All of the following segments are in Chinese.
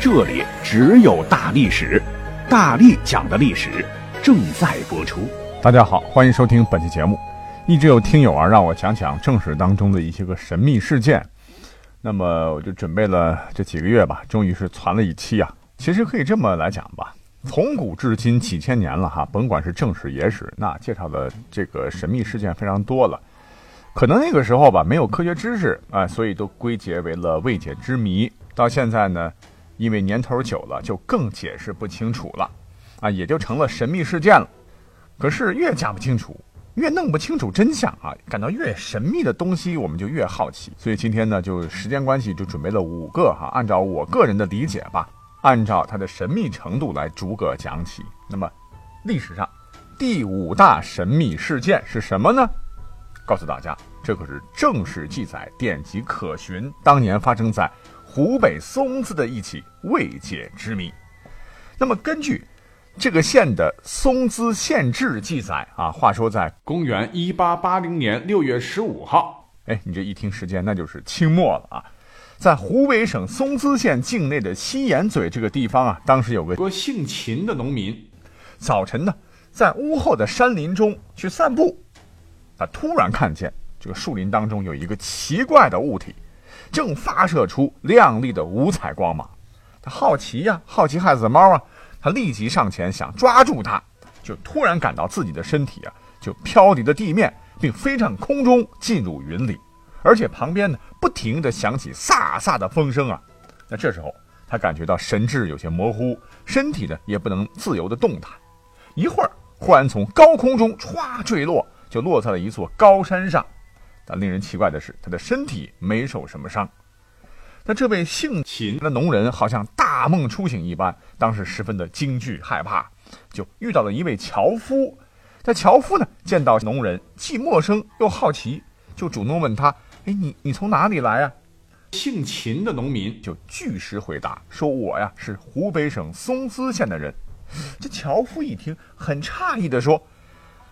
这里只有大历史，大力讲的历史正在播出。大家好，欢迎收听本期节目。一直有听友啊，让我讲讲正史当中的一些个神秘事件。那么我就准备了这几个月吧，终于是攒了一期啊。其实可以这么来讲吧，从古至今几千年了哈，甭管是正史野史，那介绍的这个神秘事件非常多了。可能那个时候吧，没有科学知识啊，所以都归结为了未解之谜。到现在呢。因为年头久了，就更解释不清楚了，啊，也就成了神秘事件了。可是越讲不清楚，越弄不清楚真相啊，感到越神秘的东西，我们就越好奇。所以今天呢，就时间关系，就准备了五个哈，按照我个人的理解吧，按照它的神秘程度来逐个讲起。那么，历史上第五大神秘事件是什么呢？告诉大家，这可是正史记载、典籍可循，当年发生在。湖北松滋的一起未解之谜。那么，根据这个县的松滋县志记载啊，话说在公元一八八零年六月十五号，哎，你这一听时间，那就是清末了啊。在湖北省松滋县境内的西岩嘴这个地方啊，当时有个姓秦的农民，早晨呢，在屋后的山林中去散步，他突然看见这个树林当中有一个奇怪的物体。正发射出亮丽的五彩光芒，他好奇呀，好奇害死猫啊！他立即上前想抓住它，就突然感到自己的身体啊，就飘离了地面，并飞上空中进入云里，而且旁边呢不停地响起飒飒的风声啊！那这时候他感觉到神志有些模糊，身体呢也不能自由地动弹，一会儿忽然从高空中歘坠落，就落在了一座高山上。但令人奇怪的是，他的身体没受什么伤。那这位姓秦的农人好像大梦初醒一般，当时十分的惊惧害怕，就遇到了一位樵夫。这樵夫呢，见到农人既陌生又好奇，就主动问他：“哎，你你从哪里来啊？”姓秦的农民就据实回答说：“我呀，是湖北省松滋县的人。”这樵夫一听，很诧异的说：“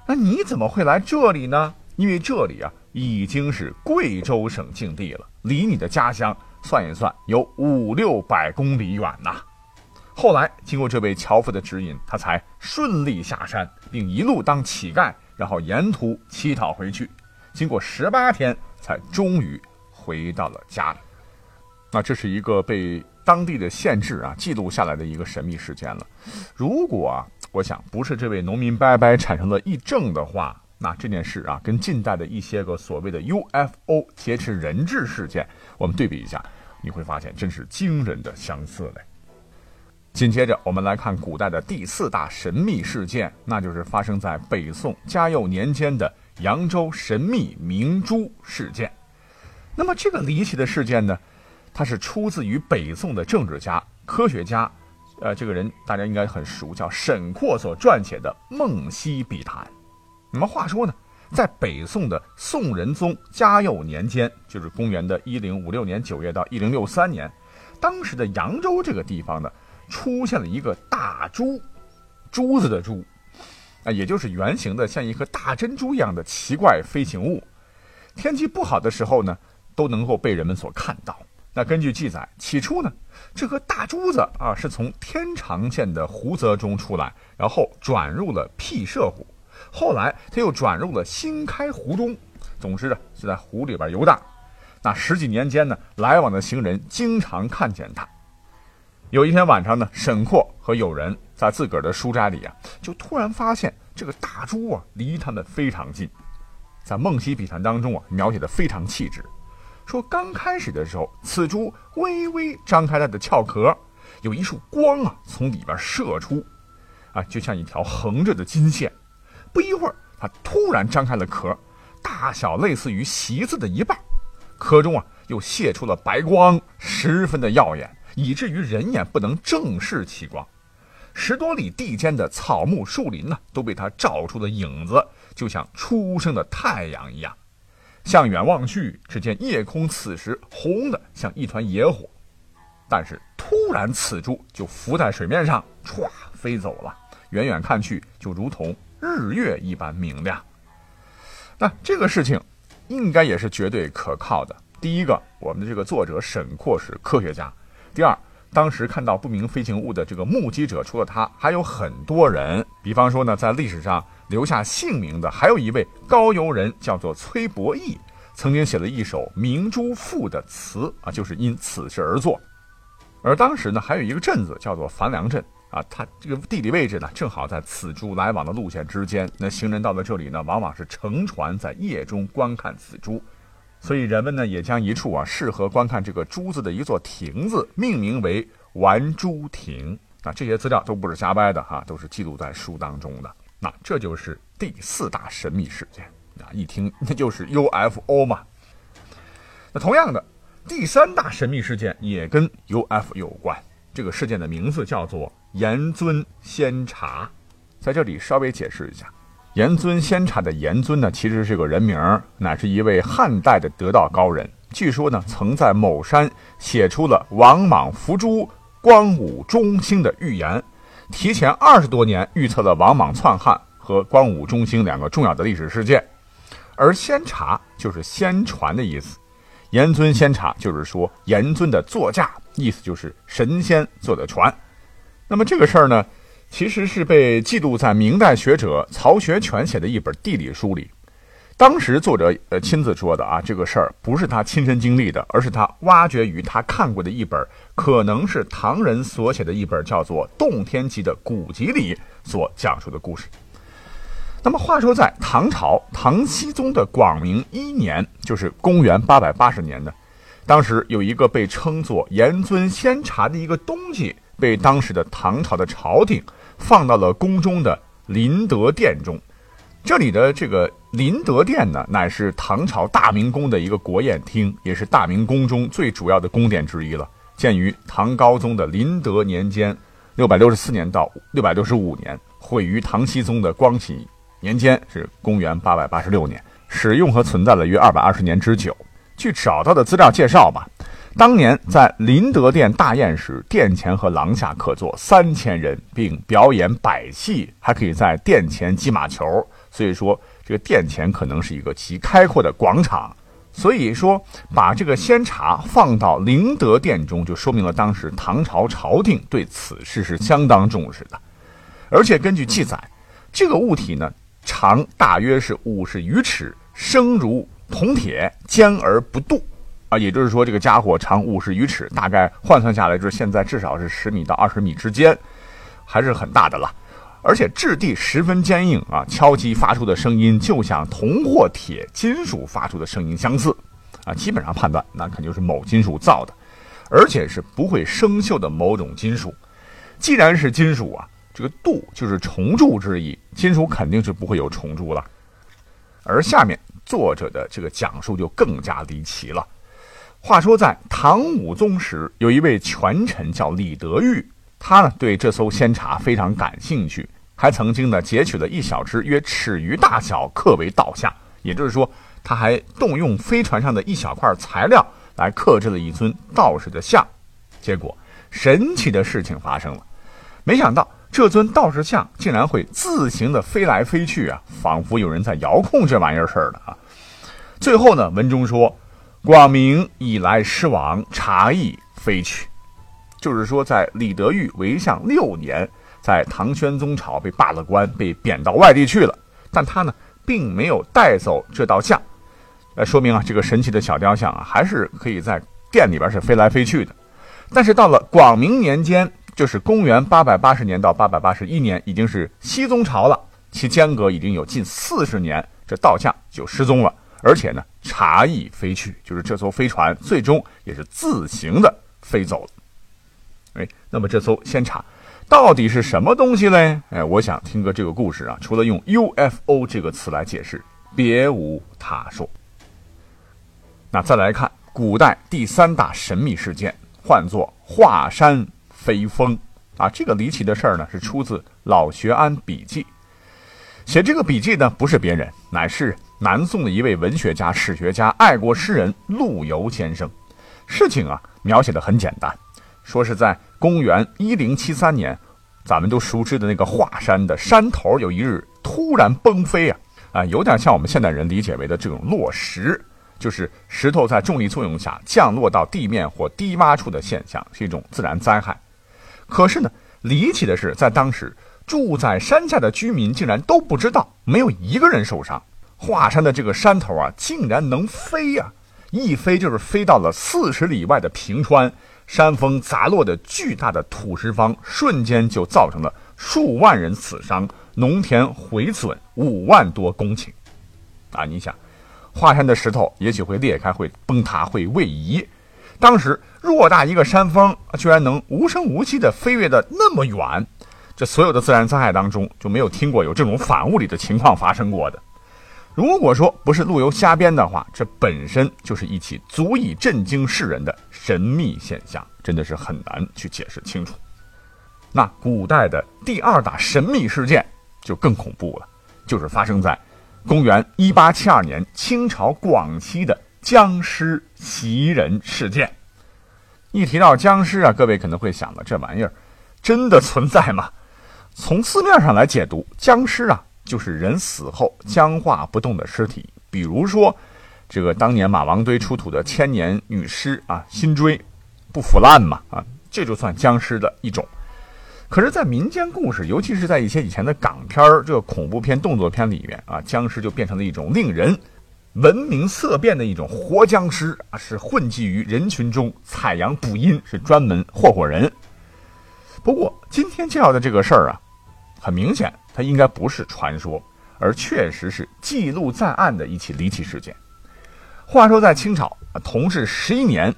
那你怎么会来这里呢？因为这里啊。”已经是贵州省境地了，离你的家乡算一算有五六百公里远呐。后来经过这位樵夫的指引，他才顺利下山，并一路当乞丐，然后沿途乞讨回去。经过十八天，才终于回到了家里。那这是一个被当地的县志啊记录下来的一个神秘事件了。如果啊，我想不是这位农民伯伯产生了异症的话。那这件事啊，跟近代的一些个所谓的 UFO 劫持人质事件，我们对比一下，你会发现真是惊人的相似嘞。紧接着，我们来看古代的第四大神秘事件，那就是发生在北宋嘉佑年间的扬州神秘明珠事件。那么这个离奇的事件呢，它是出自于北宋的政治家、科学家，呃，这个人大家应该很熟，叫沈括所撰写的《梦溪笔谈》。那么话说呢，在北宋的宋仁宗嘉佑年间，就是公元的一零五六年九月到一零六三年，当时的扬州这个地方呢，出现了一个大珠，珠子的珠，啊，也就是圆形的，像一颗大珍珠一样的奇怪飞行物。天气不好的时候呢，都能够被人们所看到。那根据记载，起初呢，这颗大珠子啊，是从天长县的湖泽中出来，然后转入了辟射湖。后来他又转入了新开湖中，总之呢是在湖里边游荡。那十几年间呢，来往的行人经常看见他。有一天晚上呢，沈括和友人在自个儿的书斋里啊，就突然发现这个大猪啊离他们非常近。在《梦溪笔谈》当中啊，描写的非常气质，说刚开始的时候，此猪微微张开它的壳壳，有一束光啊从里边射出，啊，就像一条横着的金线。不一会儿，它突然张开了壳，大小类似于席子的一半，壳中啊又泄出了白光，十分的耀眼，以至于人眼不能正视其光。十多里地间的草木树林呢，都被它照出的影子，就像初升的太阳一样。向远望去，只见夜空此时红的像一团野火，但是突然此珠就浮在水面上，歘飞走了。远远看去，就如同日月一般明亮。那这个事情，应该也是绝对可靠的。第一个，我们的这个作者沈括是科学家；第二，当时看到不明飞行物的这个目击者，除了他，还有很多人。比方说呢，在历史上留下姓名的，还有一位高邮人，叫做崔伯义，曾经写了一首《明珠赋》的词啊，就是因此事而作。而当时呢，还有一个镇子叫做樊梁镇。啊，它这个地理位置呢，正好在此珠来往的路线之间。那行人到了这里呢，往往是乘船在夜中观看此珠，所以人们呢也将一处啊适合观看这个珠子的一座亭子命名为玩珠亭。那这些资料都不是瞎掰的哈，都是记录在书当中的。那这就是第四大神秘事件啊，一听那就是 UFO 嘛。那同样的，第三大神秘事件也跟 UFO 有关。这个事件的名字叫做严尊仙茶，在这里稍微解释一下，严尊仙茶的严尊呢，其实是个人名，乃是一位汉代的得道高人。据说呢，曾在某山写出了王莽伏诛、光武中兴的预言，提前二十多年预测了王莽篡汉和光武中兴两个重要的历史事件。而仙茶就是仙船的意思，严尊仙茶就是说严尊的座驾。意思就是神仙坐的船，那么这个事儿呢，其实是被记录在明代学者曹学全写的一本地理书里。当时作者呃亲自说的啊，这个事儿不是他亲身经历的，而是他挖掘于他看过的一本，可能是唐人所写的一本叫做《洞天集》的古籍里所讲述的故事。那么话说，在唐朝唐僖宗的广明一年，就是公元八百八十年的。当时有一个被称作严尊仙茶的一个东西，被当时的唐朝的朝廷放到了宫中的麟德殿中。这里的这个麟德殿呢，乃是唐朝大明宫的一个国宴厅，也是大明宫中最主要的宫殿之一了。建于唐高宗的麟德年间，六百六十四年到六百六十五年，毁于唐僖宗的光启年间，是公元八百八十六年，使用和存在了约二百二十年之久。据找到的资料介绍吧，当年在麟德殿大宴时，殿前和廊下可坐三千人，并表演百戏，还可以在殿前击马球。所以说，这个殿前可能是一个极开阔的广场。所以说，把这个仙茶放到麟德殿中，就说明了当时唐朝朝廷对此事是相当重视的。而且根据记载，这个物体呢，长大约是五十余尺，生如。铜铁坚而不渡，啊，也就是说，这个家伙长五十余尺，大概换算下来就是现在至少是十米到二十米之间，还是很大的了。而且质地十分坚硬啊，敲击发出的声音就像铜或铁金属发出的声音相似，啊，基本上判断那肯定是某金属造的，而且是不会生锈的某种金属。既然是金属啊，这个镀就是重铸之意，金属肯定是不会有重铸了。而下面。作者的这个讲述就更加离奇了。话说，在唐武宗时，有一位权臣叫李德裕，他呢对这艘仙茶非常感兴趣，还曾经呢截取了一小只约尺余大小，刻为道像。也就是说，他还动用飞船上的一小块材料来刻制了一尊道士的像。结果，神奇的事情发生了，没想到。这尊道士像竟然会自行的飞来飞去啊，仿佛有人在遥控这玩意儿似的啊！最后呢，文中说：“广明以来失亡，茶亦飞去。”就是说，在李德裕为相六年，在唐宣宗朝被罢了官，被贬到外地去了。但他呢，并没有带走这道像，呃，说明啊，这个神奇的小雕像啊，还是可以在殿里边是飞来飞去的。但是到了广明年间。就是公元八百八十年到八百八十一年，已经是熹宗朝了，其间隔已经有近四十年，这道像就失踪了，而且呢，茶亦飞去，就是这艘飞船最终也是自行的飞走了。哎，那么这艘仙茶到底是什么东西嘞？哎，我想听个这个故事啊，除了用 UFO 这个词来解释，别无他说。那再来看古代第三大神秘事件。唤作华山飞峰。啊，这个离奇的事儿呢，是出自《老学庵笔记》。写这个笔记呢，不是别人，乃是南宋的一位文学家、史学家、爱国诗人陆游先生。事情啊，描写的很简单，说是在公元一零七三年，咱们都熟知的那个华山的山头，有一日突然崩飞啊啊，有点像我们现代人理解为的这种落石，就是石头在重力作用下降落到地面或低洼处的现象，是一种自然灾害。可是呢，离奇的是，在当时住在山下的居民竟然都不知道，没有一个人受伤。华山的这个山头啊，竟然能飞呀！一飞就是飞到了四十里外的平川，山峰砸落的巨大的土石方，瞬间就造成了数万人死伤，农田毁损五万多公顷。啊，你想，华山的石头也许会裂开，会崩塌，会位移。当时偌大一个山峰，居然能无声无息地飞跃的那么远，这所有的自然灾害当中就没有听过有这种反物理的情况发生过的。如果说不是陆游瞎编的话，这本身就是一起足以震惊世人的神秘现象，真的是很难去解释清楚。那古代的第二大神秘事件就更恐怖了，就是发生在公元一八七二年清朝广西的。僵尸袭人事件，一提到僵尸啊，各位可能会想了，这玩意儿真的存在吗？从字面上来解读，僵尸啊就是人死后僵化不动的尸体，比如说这个当年马王堆出土的千年女尸啊，辛追不腐烂嘛啊，这就算僵尸的一种。可是，在民间故事，尤其是在一些以前的港片儿、这个恐怖片、动作片里面啊，僵尸就变成了一种令人。闻名色变的一种活僵尸啊，是混迹于人群中采阳补阴，是专门霍霍人。不过今天介绍的这个事儿啊，很明显它应该不是传说，而确实是记录在案的一起离奇事件。话说在清朝啊，同治十一年，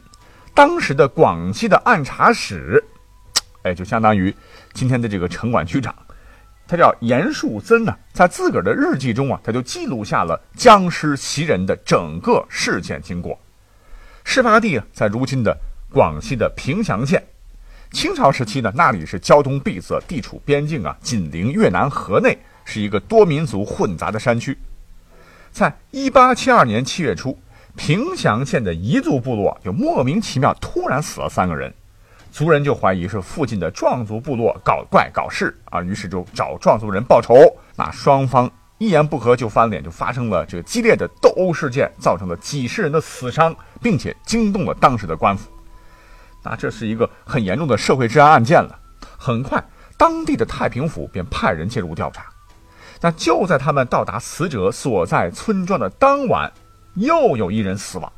当时的广西的按察使，哎，就相当于今天的这个城管局长。他叫严树森呢，在自个儿的日记中啊，他就记录下了僵尸袭人的整个事件经过。事发地，在如今的广西的平祥县。清朝时期呢，那里是交通闭塞，地处边境啊，紧邻越南河内，是一个多民族混杂的山区。在一八七二年七月初，平祥县的彝族部落就莫名其妙突然死了三个人。族人就怀疑是附近的壮族部落搞怪搞事啊，于是就找壮族人报仇。那双方一言不合就翻脸，就发生了这个激烈的斗殴事件，造成了几十人的死伤，并且惊动了当时的官府。那这是一个很严重的社会治安案件了。很快，当地的太平府便派人介入调查。那就在他们到达死者所在村庄的当晚，又有一人死亡。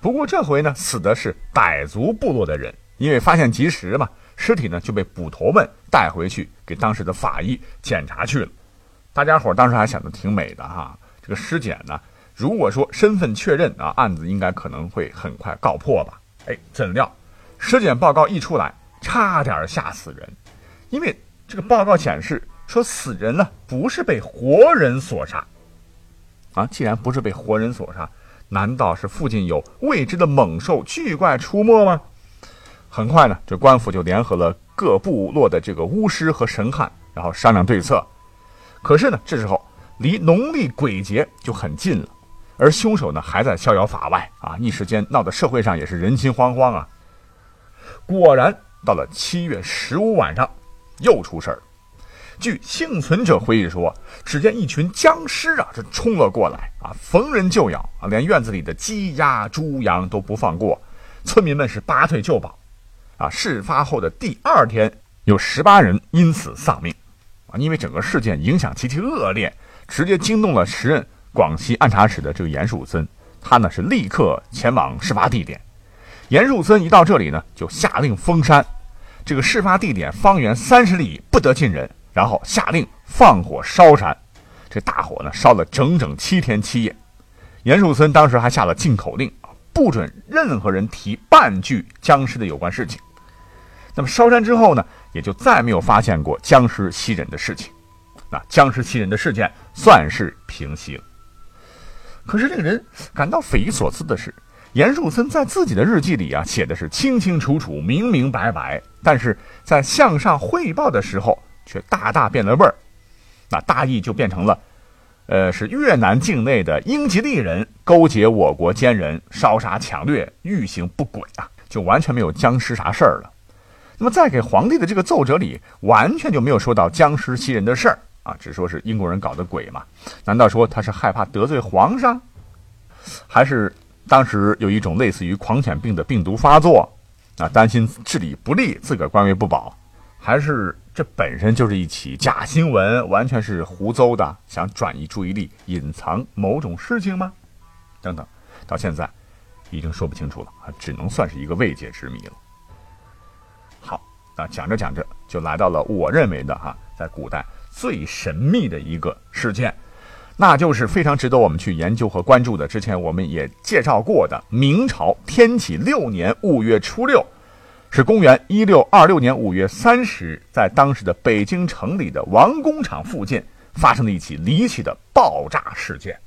不过这回呢，死的是傣族部落的人。因为发现及时嘛，尸体呢就被捕头们带回去给当时的法医检查去了。大家伙当时还想的挺美的哈。这个尸检呢，如果说身份确认啊，案子应该可能会很快告破吧？哎，怎料尸检报告一出来，差点吓死人。因为这个报告显示说，死人呢不是被活人所杀啊。既然不是被活人所杀，难道是附近有未知的猛兽巨怪出没吗？很快呢，这官府就联合了各部落的这个巫师和神汉，然后商量对策。可是呢，这时候离农历鬼节就很近了，而凶手呢还在逍遥法外啊！一时间闹得社会上也是人心惶惶啊。果然，到了七月十五晚上，又出事儿。据幸存者回忆说，只见一群僵尸啊，这冲了过来啊，逢人就咬啊，连院子里的鸡鸭猪羊都不放过，村民们是拔腿就跑。啊！事发后的第二天，有十八人因此丧命，啊！因为整个事件影响极其恶劣，直接惊动了时任广西按察使的这个严树森，他呢是立刻前往事发地点。严树森一到这里呢，就下令封山，这个事发地点方圆三十里不得进人，然后下令放火烧山。这大火呢烧了整整七天七夜，严树森当时还下了禁口令，不准任何人提半句僵尸的有关事情。那么烧山之后呢，也就再没有发现过僵尸袭人的事情，那僵尸袭人的事件算是平息了。可是令人感到匪夷所思的是，严树森在自己的日记里啊写的是清清楚楚、明明白白，但是在向上汇报的时候却大大变了味儿。那大意就变成了，呃，是越南境内的英吉利人勾结我国奸人，烧杀抢掠，欲行不轨啊，就完全没有僵尸啥事儿了。那么在给皇帝的这个奏折里，完全就没有说到僵尸袭人的事儿啊，只说是英国人搞的鬼嘛。难道说他是害怕得罪皇上，还是？当时有一种类似于狂犬病的病毒发作，啊，担心治理不力，自个儿官位不保，还是这本身就是一起假新闻，完全是胡诌的，想转移注意力，隐藏某种事情吗？等等，到现在已经说不清楚了，啊，只能算是一个未解之谜了。好，那讲着讲着就来到了我认为的哈，在古代最神秘的一个事件。那就是非常值得我们去研究和关注的。之前我们也介绍过的，明朝天启六年五月初六，是公元一六二六年五月三十日，在当时的北京城里的王工厂附近发生了一起离奇的爆炸事件。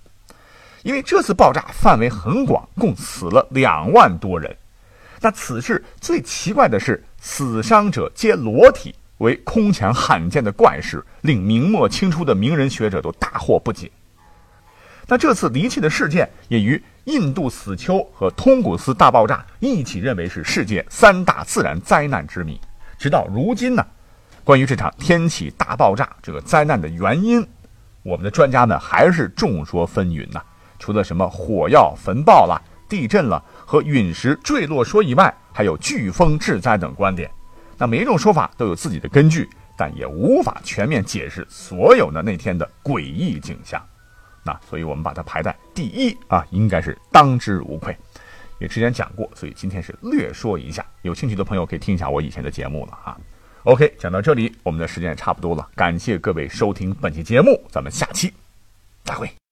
因为这次爆炸范围很广，共死了两万多人。那此事最奇怪的是，死伤者皆裸体，为空前罕见的怪事，令明末清初的名人学者都大惑不解。那这次离奇的事件也与印度死丘和通古斯大爆炸一起认为是世界三大自然灾难之谜。直到如今呢，关于这场天启大爆炸这个灾难的原因，我们的专家呢还是众说纷纭呐。除了什么火药焚爆了、地震了和陨石坠落说以外，还有飓风致灾等观点。那每一种说法都有自己的根据，但也无法全面解释所有的那天的诡异景象。那所以，我们把它排在第一啊，应该是当之无愧。也之前讲过，所以今天是略说一下。有兴趣的朋友可以听一下我以前的节目了啊。OK，讲到这里，我们的时间也差不多了。感谢各位收听本期节目，咱们下期再会。